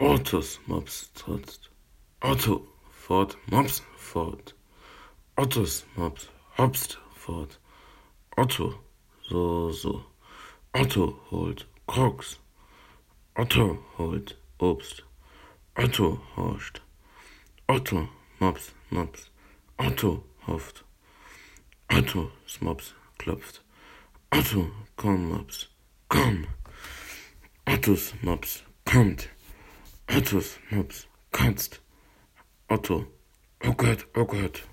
Ottos Mops trotzt. Otto fort, Mops fort. Ottos Mops hopst fort. Otto so so. Otto holt Krogs. Otto holt Obst. Otto horcht. Otto Mops Mops. Otto hofft. Otto Mops klopft. Otto komm Mops komm. Ottos Mops kommt. Ottos Mops kotzt. Otto, oh Gott, oh Gott.